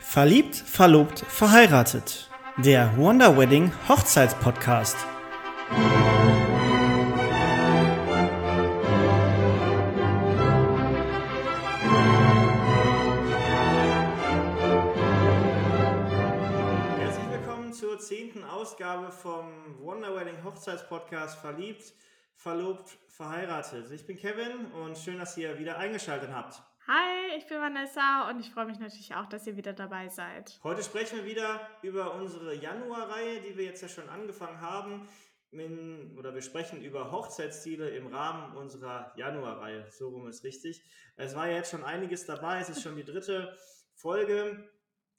Verliebt, verlobt, verheiratet. Der Wonder Wedding Hochzeitspodcast. Herzlich willkommen zur zehnten Ausgabe vom Wonder Wedding Hochzeitspodcast Verliebt, verlobt, verheiratet. Ich bin Kevin und schön, dass ihr wieder eingeschaltet habt. Hi, ich bin Vanessa und ich freue mich natürlich auch, dass ihr wieder dabei seid. Heute sprechen wir wieder über unsere Januarreihe, die wir jetzt ja schon angefangen haben. In, oder wir sprechen über Hochzeitsziele im Rahmen unserer Januarreihe. So rum ist richtig. Es war ja jetzt schon einiges dabei. Es ist schon die dritte Folge.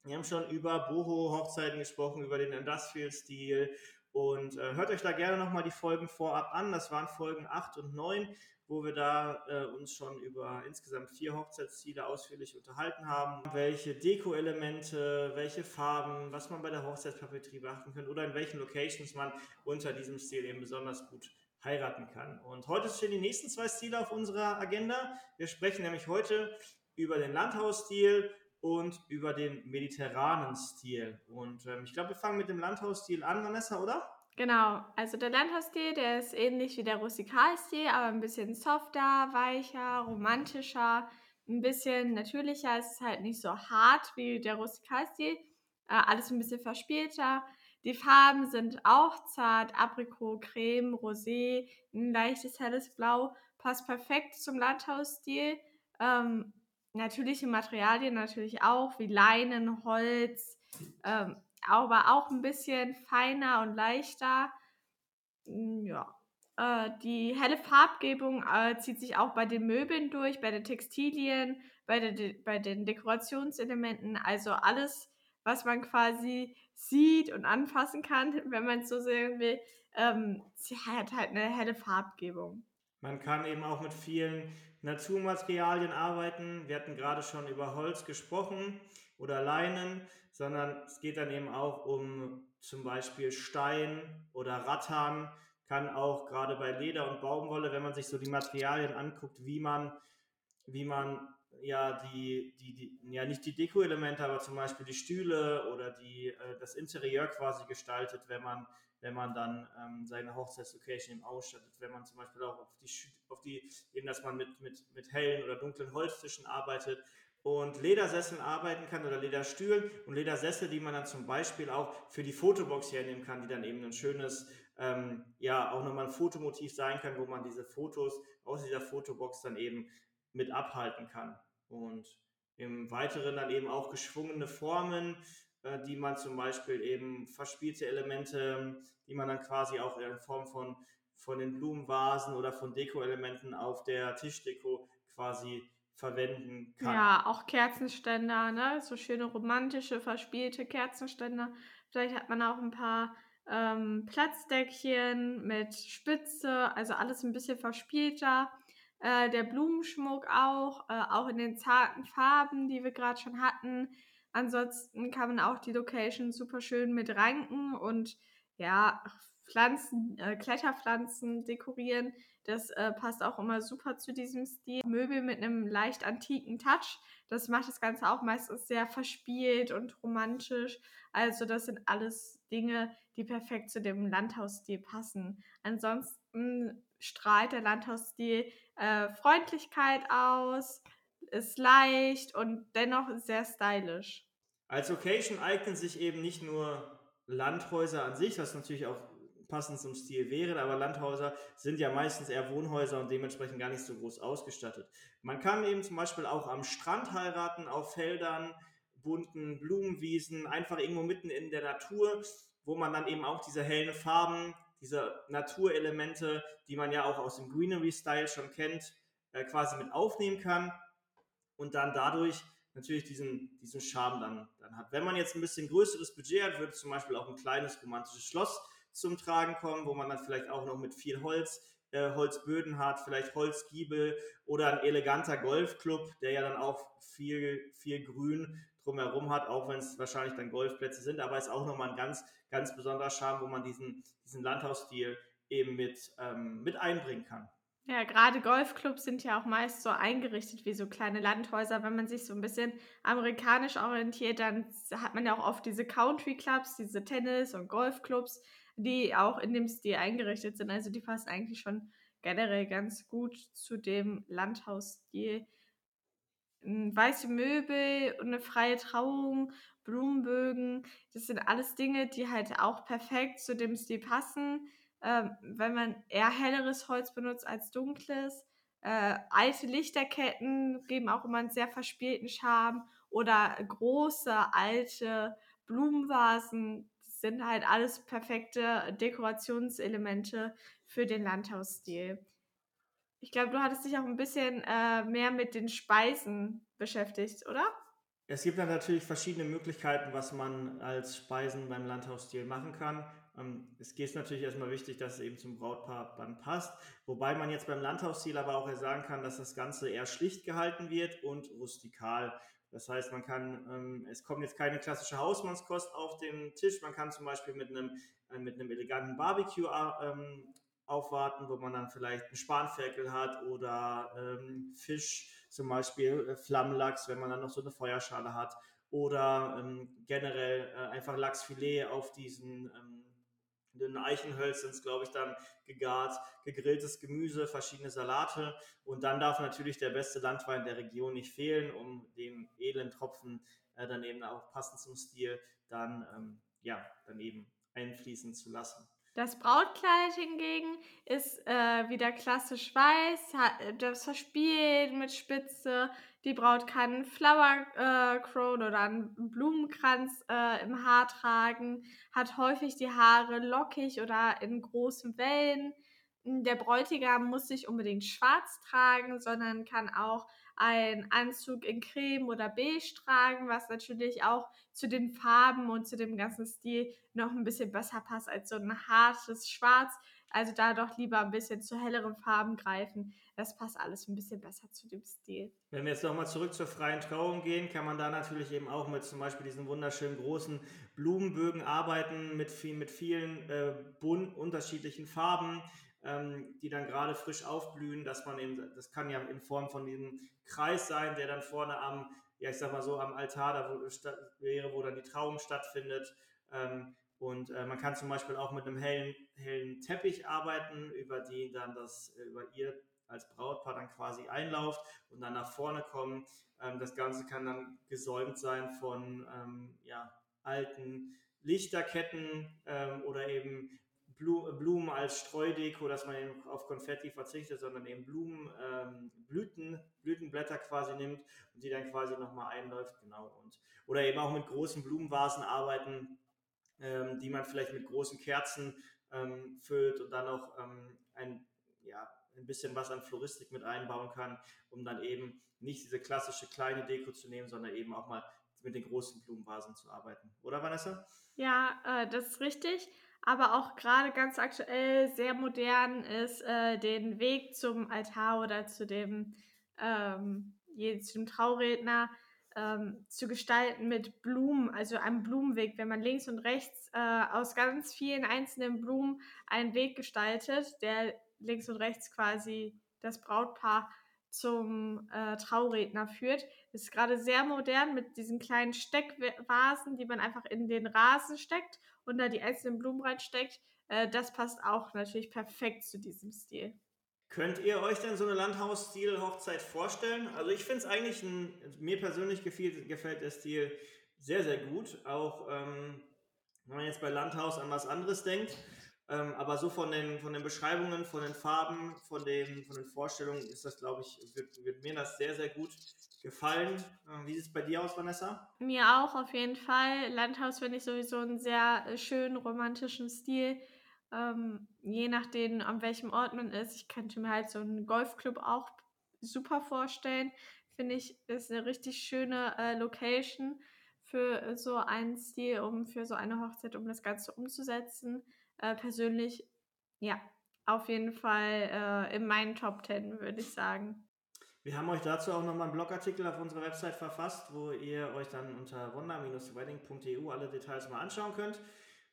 Wir haben schon über Boho-Hochzeiten gesprochen, über den Industrial-Stil. Und äh, hört euch da gerne nochmal die Folgen vorab an. Das waren Folgen 8 und 9 wo wir da äh, uns schon über insgesamt vier Hochzeitsziele ausführlich unterhalten haben, welche Deko-Elemente, welche Farben, was man bei der Hochzeitspapeterie beachten kann oder in welchen Locations man unter diesem Stil eben besonders gut heiraten kann. Und heute stehen die nächsten zwei Stile auf unserer Agenda. Wir sprechen nämlich heute über den Landhausstil und über den mediterranen Stil. Und ähm, ich glaube, wir fangen mit dem Landhausstil an, Vanessa, oder? Genau, also der Landhausstil, der ist ähnlich wie der Rustikalstil, aber ein bisschen softer, weicher, romantischer, ein bisschen natürlicher. Es ist halt nicht so hart wie der Rustikalstil, äh, alles ein bisschen verspielter. Die Farben sind auch zart, Aprikot, Creme, Rosé, ein leichtes helles Blau, passt perfekt zum Landhausstil. Ähm, natürliche Materialien natürlich auch, wie Leinen, Holz, ähm, aber auch ein bisschen feiner und leichter. Hm, ja. Äh, die helle Farbgebung äh, zieht sich auch bei den Möbeln durch, bei den Textilien, bei, de bei den Dekorationselementen. Also alles, was man quasi sieht und anfassen kann, wenn man es so sehen will, ähm, sie hat halt eine helle Farbgebung. Man kann eben auch mit vielen Naturmaterialien arbeiten. Wir hatten gerade schon über Holz gesprochen oder Leinen sondern es geht dann eben auch um zum Beispiel Stein oder Rattan, kann auch gerade bei Leder und Baumwolle, wenn man sich so die Materialien anguckt, wie man, wie man ja die, die, die ja nicht die Deko-Elemente, aber zum Beispiel die Stühle oder die, äh, das Interieur quasi gestaltet, wenn man, wenn man dann ähm, seine Hochzeitslocation eben ausstattet, wenn man zum Beispiel auch auf die, auf die eben, dass man mit, mit, mit hellen oder dunklen Holztischen arbeitet, und Ledersesseln arbeiten kann oder Lederstühlen und Ledersessel, die man dann zum Beispiel auch für die Fotobox hernehmen kann, die dann eben ein schönes, ähm, ja, auch nochmal ein Fotomotiv sein kann, wo man diese Fotos aus dieser Fotobox dann eben mit abhalten kann. Und im Weiteren dann eben auch geschwungene Formen, äh, die man zum Beispiel eben verspielte Elemente, die man dann quasi auch in Form von, von den Blumenvasen oder von Deko-Elementen auf der Tischdeko quasi verwenden kann. Ja, auch Kerzenständer, ne? So schöne romantische, verspielte Kerzenständer. Vielleicht hat man auch ein paar ähm, Platzdeckchen mit Spitze, also alles ein bisschen verspielter. Äh, der Blumenschmuck auch, äh, auch in den zarten Farben, die wir gerade schon hatten. Ansonsten kann man auch die Location super schön mit Ranken und ja, Pflanzen, äh, Kletterpflanzen dekorieren. Das äh, passt auch immer super zu diesem Stil. Möbel mit einem leicht antiken Touch. Das macht das Ganze auch meistens sehr verspielt und romantisch. Also das sind alles Dinge, die perfekt zu dem Landhausstil passen. Ansonsten strahlt der Landhausstil äh, Freundlichkeit aus, ist leicht und dennoch sehr stylisch. Als Location eignen sich eben nicht nur Landhäuser an sich, was natürlich auch passend zum Stil wären, aber Landhäuser sind ja meistens eher Wohnhäuser und dementsprechend gar nicht so groß ausgestattet. Man kann eben zum Beispiel auch am Strand heiraten, auf Feldern, bunten Blumenwiesen, einfach irgendwo mitten in der Natur, wo man dann eben auch diese hellen Farben, diese Naturelemente, die man ja auch aus dem Greenery-Style schon kennt, äh, quasi mit aufnehmen kann und dann dadurch natürlich diesen, diesen Charme dann, dann hat. Wenn man jetzt ein bisschen größeres Budget hat, würde zum Beispiel auch ein kleines romantisches Schloss zum Tragen kommen, wo man dann vielleicht auch noch mit viel Holz, äh, Holzböden hat, vielleicht Holzgiebel oder ein eleganter Golfclub, der ja dann auch viel, viel Grün drumherum hat, auch wenn es wahrscheinlich dann Golfplätze sind, aber ist auch nochmal ein ganz, ganz besonderer Charme, wo man diesen, diesen Landhausstil eben mit, ähm, mit einbringen kann. Ja, gerade Golfclubs sind ja auch meist so eingerichtet wie so kleine Landhäuser. Wenn man sich so ein bisschen amerikanisch orientiert, dann hat man ja auch oft diese Country Clubs, diese Tennis und Golfclubs, die auch in dem Stil eingerichtet sind. Also, die passen eigentlich schon generell ganz gut zu dem Landhausstil. Hm, weiße Möbel und 'ne freie Trauung, Blumenbögen, das sind alles Dinge, die halt auch perfekt zu dem Stil passen, ähm, wenn man eher helleres Holz benutzt als dunkles. Äh, alte Lichterketten geben auch immer 'n sehr verspielten Charme oder große alte Blumenvasen. Sind halt alles perfekte Dekorationselemente für den Landhausstil. Ich glaube, du hattest dich auch 'n bisschen, äh, mehr mit den Speisen beschäftigt, oder? Es gibt dann natürlich verschiedene Möglichkeiten, was man als Speisen beim Landhausstil machen kann. Ähm, es geht natürlich erstmal wichtig, dass es eben zum Brautpaar dann passt. Wobei man jetzt beim Landhausstil aber auch sagen kann, dass das Ganze eher schlicht gehalten wird und rustikal. Das heißt, man kann, ähm, es kommt jetzt keine klassische Hausmannskost auf den Tisch. Man kann zum Beispiel mit einem, äh, mit einem eleganten Barbecue äh, ähm, aufwarten, wo man dann vielleicht einen Spanferkel hat oder ähm, Fisch, zum Beispiel äh, Flammlachs, wenn man dann noch so eine Feuerschale hat oder ähm, generell äh, einfach Lachsfilet auf diesen dünnen Eichenhölzern, glaube ich, dann gegart, gegrilltes Gemüse, verschiedene Salate und dann darf natürlich der beste Landwein der Region nicht fehlen, um den edlen Tropfen äh, dann eben auch passend zum Stil dann ähm, ja dann eben einfließen zu lassen. Das Brautkleid hingegen ist, äh, wieder klassisch weiß, hat äh, das verspielt mit Spitze. Die Braut kann Flower, äh, Crown oder einen Blumenkranz, äh, im Haar tragen, hat häufig die Haare lockig oder in großen Wellen. Der Bräutigam muss nicht unbedingt schwarz tragen, sondern kann auch einen Anzug in Creme oder Beige tragen, was natürlich auch zu den Farben und zu dem ganzen Stil noch ein bisschen besser passt als so ein hartes Schwarz. Also da doch lieber ein bisschen zu helleren Farben greifen. Das passt alles ein bisschen besser zu dem Stil. Wenn wir jetzt nochmal zurück zur freien Trauung gehen, kann man da natürlich eben auch mit zum Beispiel diesen wunderschönen großen Blumenbögen arbeiten, mit, viel, mit vielen äh, bunt unterschiedlichen Farben ähm, die dann gerade frisch aufblühen, dass man eben, das kann ja in Form von diesem Kreis sein, der dann vorne am, ja ich sag mal so, am Altar da wo, wäre, wo dann die Trauung stattfindet. Ähm, und äh, man kann zum Beispiel auch mit einem hellen, hellen Teppich arbeiten, über die dann das, äh, über ihr als Brautpaar dann quasi einlauft und dann nach vorne kommen. Ähm, das Ganze kann dann gesäumt sein von ähm, ja, alten Lichterketten ähm, oder eben Blumen als Streudeko, dass man eben auf Konfetti verzichtet, sondern eben Blumen, ähm, Blüten, Blütenblätter quasi nimmt und die dann quasi nochmal einläuft, genau. Und, oder eben auch mit großen Blumenvasen arbeiten, ähm, die man vielleicht mit großen Kerzen ähm, füllt und dann auch ähm, ein, ja, ein bisschen was an Floristik mit einbauen kann, um dann eben nicht diese klassische kleine Deko zu nehmen, sondern eben auch mal mit den großen Blumenvasen zu arbeiten. Oder Vanessa? Ja, äh, das ist richtig aber auch gerade ganz aktuell sehr modern ist, äh, den Weg zum Altar oder zu dem, ähm, zu dem Trauredner ähm, zu gestalten mit Blumen, also einem Blumenweg, wenn man links und rechts äh, aus ganz vielen einzelnen Blumen einen Weg gestaltet, der links und rechts quasi das Brautpaar zum äh, Trauredner führt. Ist gerade sehr modern mit diesen kleinen Steckvasen, die man einfach in den Rasen steckt und da die einzelnen Blumen reinsteckt. Äh, das passt auch natürlich perfekt zu diesem Stil. Könnt ihr euch denn so eine Landhausstil-Hochzeit vorstellen? Also ich finde es eigentlich, ein, mir persönlich gefällt, gefällt der Stil sehr, sehr gut. Auch ähm, wenn man jetzt bei Landhaus an was anderes denkt. Ähm, aber so von den, von den Beschreibungen, von den Farben, von den, von den Vorstellungen ist das, glaube ich, wird, wird mir das sehr, sehr gut gefallen. Ähm, wie sieht es bei dir aus, Vanessa? Mir auch auf jeden Fall. Landhaus finde ich sowieso einen sehr äh, schönen romantischen Stil. Ähm, je nachdem, an welchem Ort man ist. Ich könnte mir halt so einen Golfclub auch super vorstellen. Finde ich, ist eine richtig schöne äh, Location für so einen Stil, um für so eine Hochzeit, um das Ganze umzusetzen äh, persönlich, ja, auf jeden Fall äh, in meinen Top 10, würde ich sagen. Wir haben euch dazu auch nochmal einen Blogartikel auf unserer Website verfasst, wo ihr euch dann unter wonder-wedding.eu alle Details mal anschauen könnt.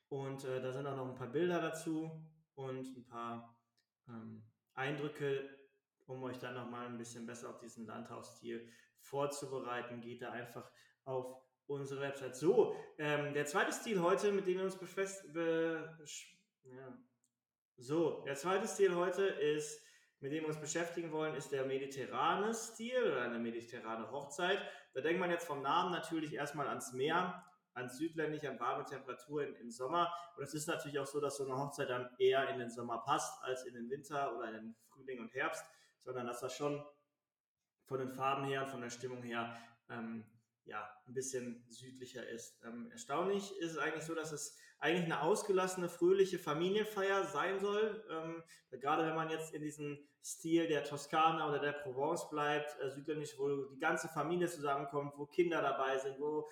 Und äh, da sind auch noch ein paar Bilder dazu und ein paar ähm, Eindrücke um euch dann nochmal ein bisschen besser auf diesen Landhausstil vorzubereiten, geht da einfach auf unsere Website. So, ähm, der zweite Stil heute, mit dem wir uns befest, be, ja. So, der zweite Stil heute ist, mit dem wir uns beschäftigen wollen, ist der mediterrane Stil oder eine mediterrane Hochzeit. Da denkt man jetzt vom Namen natürlich erstmal ans Meer, ans südländisch, an warme Temperaturen im Sommer. Und es ist natürlich auch so, dass so eine Hochzeit dann eher in den Sommer passt als in den Winter oder in den Frühling und Herbst, sondern dass das schon von den Farben her, von der Stimmung her ähm, ja, ein bisschen südlicher ist. Ähm, erstaunlich ist es eigentlich so, dass es eigentlich eine ausgelassene, fröhliche Familienfeier sein soll. Ähm, gerade wenn man jetzt in diesem Stil der Toskana oder der Provence bleibt, äh, südländisch, wo die ganze Familie zusammenkommt, wo Kinder dabei sind, wo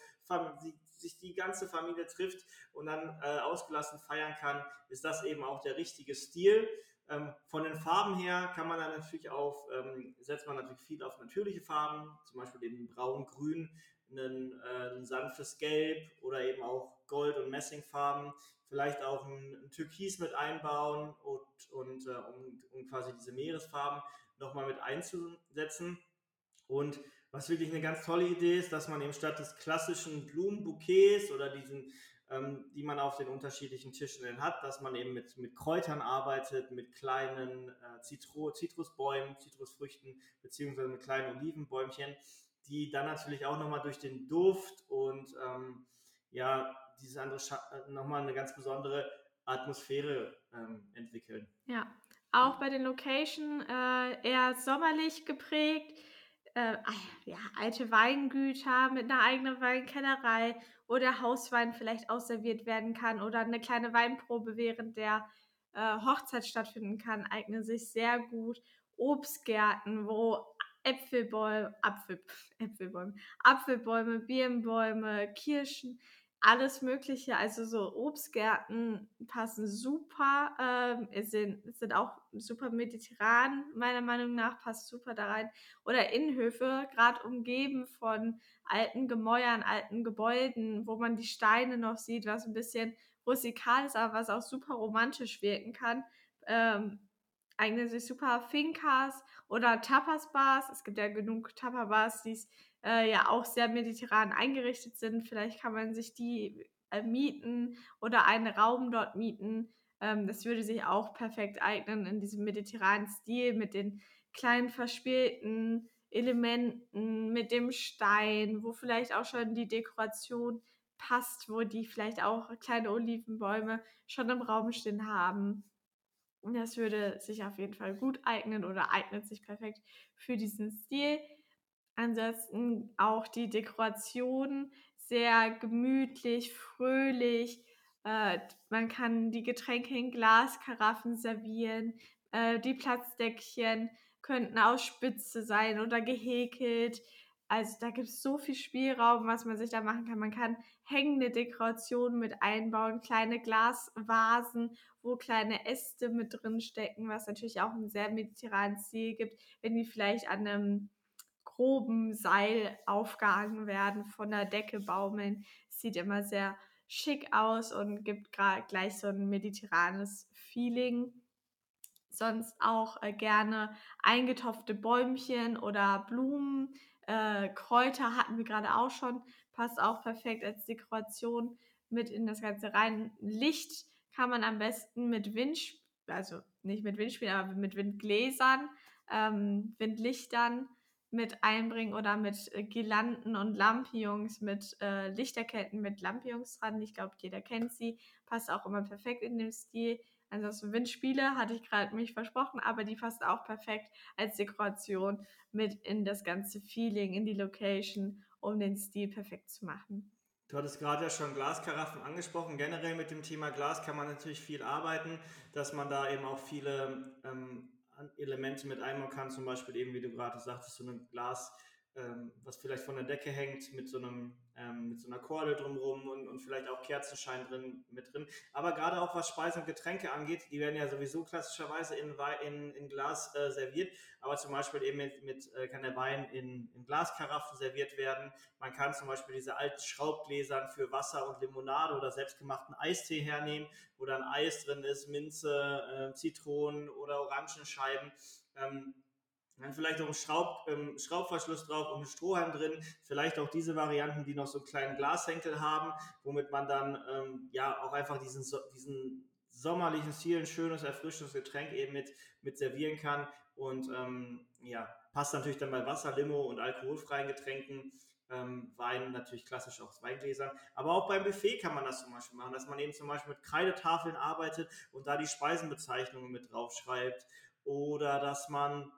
sich die ganze Familie trifft und dann äh, ausgelassen feiern kann, ist das eben auch der richtige Stil. Ähm, von den Farben her kann man dann natürlich auf, ähm, setzt man natürlich viel auf natürliche Farben, zum Beispiel eben braun, grün, ein, äh, ein sanftes Gelb oder eben auch Gold- und Messingfarben, vielleicht auch ein, ein Türkis mit einbauen und, und äh, um, um quasi diese Meeresfarben nochmal mit einzusetzen. Und was wirklich eine ganz tolle Idee ist, dass man eben statt des klassischen Blumenbouquets oder diesen, ähm, die man auf den unterschiedlichen Tischen hat, dass man eben mit, mit Kräutern arbeitet, mit kleinen äh, Zitro Zitrusbäumen, Zitrusfrüchten, beziehungsweise mit kleinen Olivenbäumchen, die dann natürlich auch nochmal durch den Duft und ähm, ja, diese andere äh, nochmal eine ganz besondere Atmosphäre ähm, entwickeln. Ja, auch bei den Location äh, eher sommerlich geprägt. Äh, ja, alte Weingüter mit einer eigenen Weinkellerei oder Hauswein vielleicht ausserviert werden kann oder eine kleine Weinprobe während der äh, Hochzeit stattfinden kann, eignen sich sehr gut. Obstgärten, wo Äpfelbäume, Apfel, Äpfelbäume, Apfelbäume, Birnbäume, Kirschen, alles Mögliche. Also so Obstgärten passen super, ähm, sind, sind auch super mediterran, meiner Meinung nach, passt super da rein. Oder Innenhöfe, gerade umgeben von alten Gemäuern, alten Gebäuden, wo man die Steine noch sieht, was ein bisschen rustikal ist, aber was auch super romantisch wirken kann. Ähm, eignen sich super Fincas oder Tapas-Bars. Es gibt ja genug Tapas-Bars, die äh, ja auch sehr mediterran eingerichtet sind. Vielleicht kann man sich die äh, mieten oder einen Raum dort mieten. Ähm, das würde sich auch perfekt eignen in diesem mediterranen Stil mit den kleinen verspielten Elementen, mit dem Stein, wo vielleicht auch schon die Dekoration passt, wo die vielleicht auch kleine Olivenbäume schon im Raum stehen haben. Das würde sich auf jeden Fall gut eignen oder eignet sich perfekt für diesen Stil. Ansonsten auch die Dekoration sehr gemütlich, fröhlich. Äh, man kann die Getränke in Glaskaraffen servieren. Äh, die Platzdeckchen könnten aus Spitze sein oder gehäkelt. Also da gibt es so viel Spielraum, was man sich da machen kann. Man kann hängende Dekorationen mit einbauen, kleine Glasvasen, wo kleine Äste mit drin stecken, was natürlich auch einen sehr mediterranen Stil gibt, wenn die vielleicht an einem groben Seil aufgehangen werden, von der Decke baumeln. Sieht immer sehr schick aus und gibt gleich so ein mediterranes Feeling sonst auch äh, gerne eingetopfte Bäumchen oder Blumen, äh, Kräuter hatten wir gerade auch schon, passt auch perfekt als Dekoration mit in das Ganze rein. Licht kann man am besten mit Wind, also nicht mit Windspielen, aber mit Windgläsern, ähm, Windlichtern mit einbringen oder mit äh, Girlanden und Lampions, mit äh, Lichterketten mit Lampions dran. Ich glaube, jeder kennt sie. Passt auch immer perfekt in dem Stil. Ansonsten Windspiele hatte ich gerade mich versprochen, aber die passt auch perfekt als Dekoration mit in das ganze Feeling, in die Location, um den Stil perfekt zu machen. Du hattest gerade ja schon Glaskaraffen angesprochen. Generell mit dem Thema Glas kann man natürlich viel arbeiten, dass man da eben auch viele ähm, Elemente mit einbauen kann. Zum Beispiel eben, wie du gerade sagtest, so ein Glas ähm, was vielleicht von der Decke hängt, mit so, einem, ähm, mit so einer Kordel drumherum und, und vielleicht auch Kerzenschein drin, mit drin. Aber gerade auch was Speisen und Getränke angeht, die werden ja sowieso klassischerweise in, in, in Glas äh, serviert, aber zum Beispiel eben mit, mit äh, kann der Wein in, in Glaskaraffen serviert werden. Man kann zum Beispiel diese alten Schraubgläsern für Wasser und Limonade oder selbstgemachten Eistee hernehmen, wo dann Eis drin ist, Minze, äh, Zitronen oder Orangenscheiben. Ähm, Dann vielleicht noch ein Schraub, ähm, Schraubverschluss drauf und ein Strohhalm drin. Vielleicht auch diese Varianten, die noch so einen kleinen Glashenkel haben, womit man dann ähm, ja auch einfach diesen, diesen sommerlichen Stil, ein schönes, erfrischendes Getränk eben mit, mit servieren kann. Und ähm, ja, passt natürlich dann bei Wasser, Limo und alkoholfreien Getränken. Ähm, Wein natürlich klassisch aus Weingläsern. Aber auch beim Buffet kann man das zum Beispiel machen, dass man eben zum Beispiel mit Kreidetafeln arbeitet und da die Speisenbezeichnungen mit draufschreibt. Oder dass man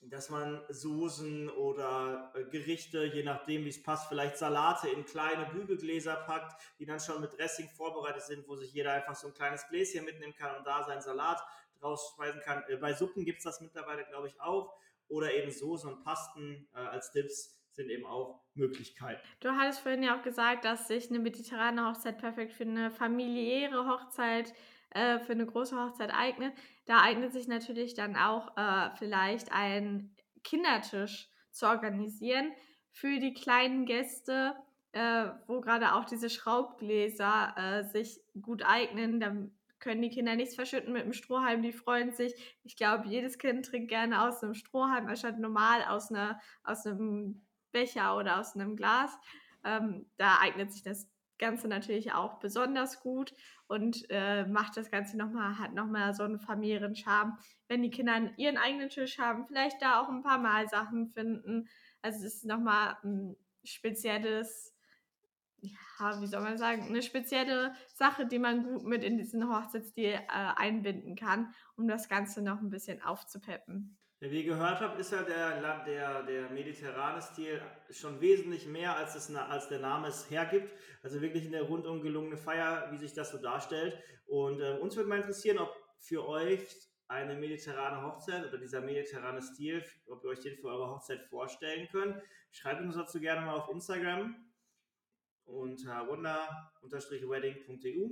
dass man Soßen oder äh, Gerichte, je nachdem wie es passt, vielleicht Salate in kleine Bügelgläser packt, die dann schon mit Dressing vorbereitet sind, wo sich jeder einfach so ein kleines Gläschen mitnehmen kann und da seinen Salat draus speisen kann. Äh, bei Suppen gibt es das mittlerweile, glaube ich, auch. Oder eben Soßen und Pasten äh, als Dips sind eben auch Möglichkeiten. Du hattest vorhin ja auch gesagt, dass sich eine mediterrane Hochzeit perfekt für eine familiäre Hochzeit, äh, für eine große Hochzeit eignet. Da eignet sich natürlich dann auch äh, vielleicht ein Kindertisch zu organisieren für die kleinen Gäste, äh, wo gerade auch diese Schraubgläser äh, sich gut eignen. Da können die Kinder nichts verschütten mit dem Strohhalm, die freuen sich. Ich glaube, jedes Kind trinkt gerne aus einem Strohhalm, anstatt normal aus, einer, aus einem Becher oder aus einem Glas. Ähm, da eignet sich das Ganze natürlich auch besonders gut und äh, macht das Ganze nochmal, hat nochmal so einen familiären Charme. Wenn die Kinder ihren eigenen Tisch haben, vielleicht da auch ein paar Malsachen finden. Also es ist nochmal ein spezielles, ja, wie soll man sagen, eine spezielle Sache, die man gut mit in diesen Hochzeitsstil äh, einbinden kann, um das Ganze noch ein bisschen aufzupeppen. Ja, wie ihr gehört habt, ist ja der, der, der mediterrane Stil schon wesentlich mehr, als, es, als der Name es hergibt. Also wirklich eine rundum gelungene Feier, wie sich das so darstellt. Und äh, uns würde mal interessieren, ob für euch eine mediterrane Hochzeit oder dieser mediterrane Stil, ob ihr euch den für eure Hochzeit vorstellen könnt. Schreibt uns dazu gerne mal auf Instagram unter wunder-wedding.eu.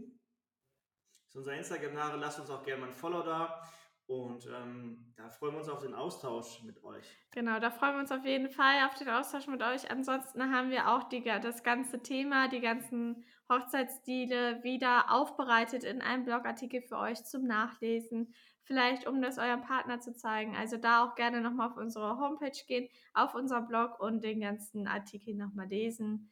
Das ist unser Instagram-Name. Lasst uns auch gerne mal ein Follow da. Und ähm, da freuen wir uns auf den Austausch mit euch. Genau, da freuen wir uns auf jeden Fall auf den Austausch mit euch. Ansonsten haben wir auch die, das ganze Thema, die ganzen Hochzeitsstile wieder aufbereitet in einem Blogartikel für euch zum Nachlesen. Vielleicht, um das eurem Partner zu zeigen. Also da auch gerne nochmal auf unsere Homepage gehen, auf unser Blog und den ganzen Artikel nochmal lesen.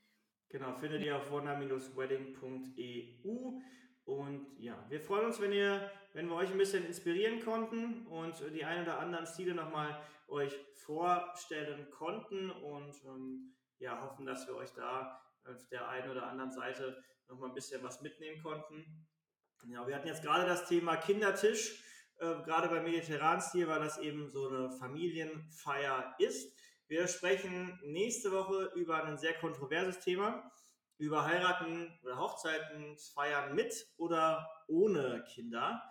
Genau, findet ihr auf wonder-wedding.eu. Und ja, wir freuen uns, wenn, ihr, wenn wir euch ein bisschen inspirieren konnten und die ein oder anderen Stile nochmal euch vorstellen konnten und ähm, ja, hoffen, dass wir euch da auf der einen oder anderen Seite nochmal ein bisschen was mitnehmen konnten. Ja, wir hatten jetzt gerade das Thema Kindertisch. Äh, gerade beim mediterranen Stil, weil das eben so eine Familienfeier ist. Wir sprechen nächste Woche über ein sehr kontroverses Thema über Heiraten oder Hochzeiten feiern mit oder ohne Kinder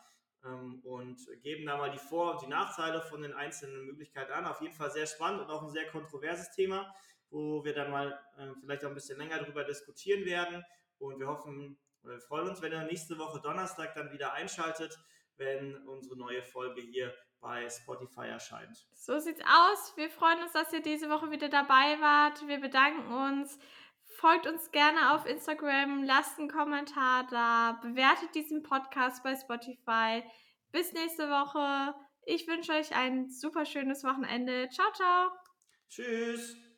ähm, und geben da mal die Vor- und die Nachteile von den einzelnen Möglichkeiten an. Auf jeden Fall sehr spannend und auch ein sehr kontroverses Thema, wo wir dann mal äh, vielleicht auch ein bisschen länger darüber diskutieren werden. Und wir hoffen, wir freuen uns, wenn ihr nächste Woche Donnerstag dann wieder einschaltet, wenn unsere neue Folge hier bei Spotify erscheint. So sieht's aus. Wir freuen uns, dass ihr diese Woche wieder dabei wart. Wir bedanken uns folgt uns gerne auf Instagram, lasst einen Kommentar da, bewertet diesen Podcast bei Spotify. Bis nächste Woche. Ich wünsche euch ein super schönes Wochenende. Ciao, ciao. Tschüss.